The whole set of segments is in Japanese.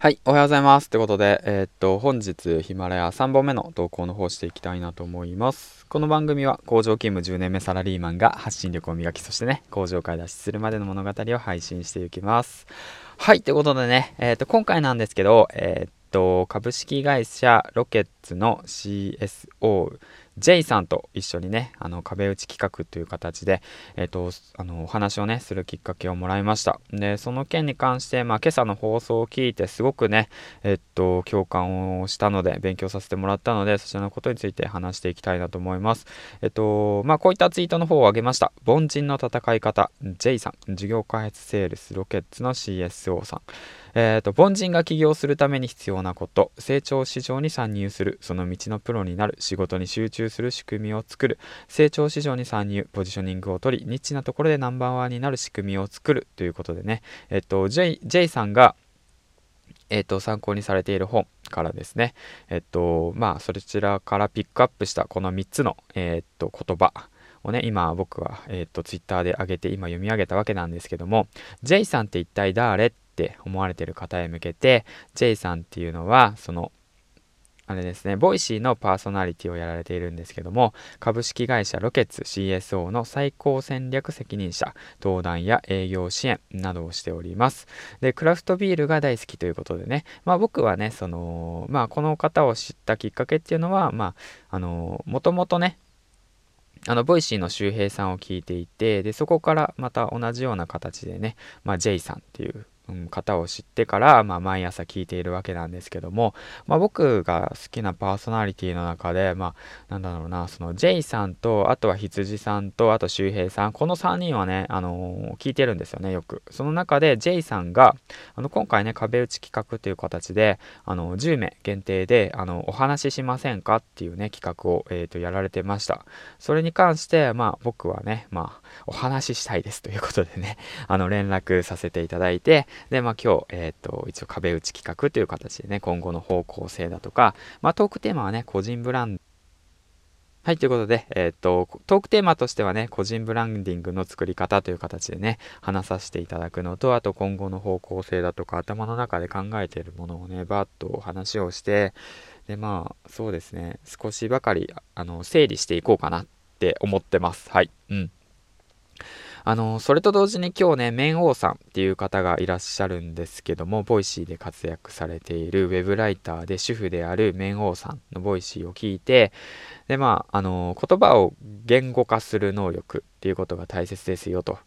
はい、おはようございます。ということで、えー、っと、本日、ヒマラヤ3本目の投稿の方していきたいなと思います。この番組は、工場勤務10年目サラリーマンが発信力を磨き、そしてね、工場から脱出するまでの物語を配信していきます。はい、ということでね、えー、っと、今回なんですけど、えー、っと、株式会社ロケッツの CSO、J さんと一緒にね、あの、壁打ち企画という形で、えっ、ー、と、あの、お話をね、するきっかけをもらいました。で、その件に関して、まあ、今朝の放送を聞いて、すごくね、えっ、ー、と、共感をしたので、勉強させてもらったので、そちらのことについて話していきたいなと思います。えっ、ー、と、まあ、こういったツイートの方を上げました。凡人の戦い方、J さん、事業開発セールスロケッツの CSO さん。えーと、凡人が起業するために必要なこと成長市場に参入するその道のプロになる仕事に集中する仕組みを作る成長市場に参入ポジショニングを取りニッチなところでナンバーワンになる仕組みを作るということでね、えっ、ー、と J, J さんがえっ、ー、と、参考にされている本からですね、えっ、ー、と、まあ、そちらからピックアップしたこの3つの、えっ、と、言葉をね、今僕は、えっ、と、ツイッターで上げて、今読み上げたわけなんですけども、J さんって一体誰？って思われてる方へ向けて J さんっていうのはそのあれですね、 Voicy のパーソナリティをやられているんですけども、株式会社 Rockets CSO の最高戦略責任者、登壇や営業支援などをしております。で、クラフトビールが大好きということでね、まあ僕はね、その、まあこの方を知ったきっかけっていうのは、まあ、あの、もともとね、あの、 Voicy の周平さんを聞いていて、で、そこからまた同じような形でね、まあ、J さんっていううん、方を知ってから、まあ、毎朝聞いているわけなんですけども、まあ、僕が好きなパーソナリティの中で、まあ、なんだろうな、その J さんと、あとは羊さんと、あと周平さん、この3人はね、あのー、聞いてるんですよね、よく。その中で J さんが、あの、今回ね、壁打ち企画という形で、あの、10名限定で、あの、お話ししませんかっていうね、企画を、えっ、ー、と、やられてました。それに関して、まあ、僕はね、まあ、お話ししたいですということでね、あの、連絡させていただいて、で、まあ今日、えっ、ー、と、一応壁打ち企画という形でね、今後の方向性だとか、まあトークテーマはね、個人ブランド、はい、ということで、えっ、と、トークテーマとしてはね、個人ブランディングの作り方という形でね、話させていただくのと、あと今後の方向性だとか、頭の中で考えているものをね、バーッと話をして、で、まあ、そうですね、少しばかり、あの、整理していこうかなって思ってます。はい。うん。あの、それと同時に今日ね、綿王さんっていう方がいらっしゃるんですけども、 Voicy で活躍されているウェブライターで主婦である綿王さんの Voicy を聞いて、で、まあ、あの、言葉を言語化する能力っていうことが大切ですよと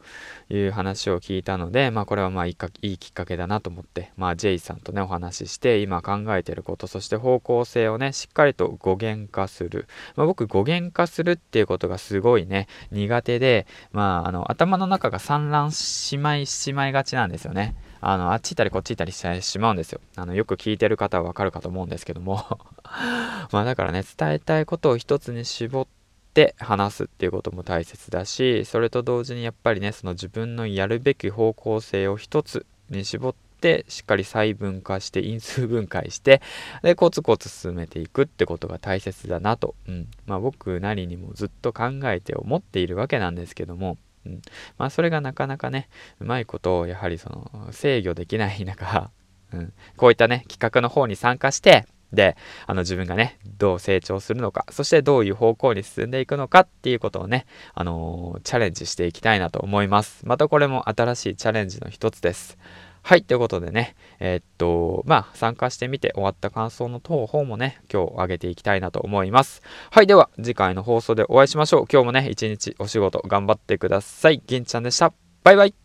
いう話を聞いたので、まあこれはまあいいかいいきっかけだなと思って、まあ J さんとねお話しして今考えてること、そして方向性をねしっかりと言語化する。まあ僕語源化するっていうことがすごいね苦手で、まああの頭の中が散乱しまいしまいがちなんですよね。あの、あっち行ったりこっち行ったりしてしまうんですよ。あの、よく聞いてる方はわかるかと思うんですけども。まあだからね、伝えたいことを一つに絞って、話すっていうことも大切だしそれと同時にやっぱりねその自分のやるべき方向性を一つに絞ってしっかり細分化して因数分解して でコツコツ進めていくってことが大切だなと、うん。まあ、僕なりにもずっと考えて思っているわけなんですけども、うん、まあそれがなかなかねうまいことをやはりその制御できない 中、うん、こういったね企画の方に参加してで、あの自分がね、どう成長するのか、そしてどういう方向に進んでいくのかっていうことをね、あのー、チャレンジしていきたいなと思います。またこれも新しいチャレンジの一つです。はい、ということでね、えー、っと、まあ、参加してみて終わった感想の方もね、今日あげていきたいなと思います。はい、では次回の放送でお会いしましょう。今日もね、一日お仕事頑張ってください。銀ちゃんでした。バイバイ。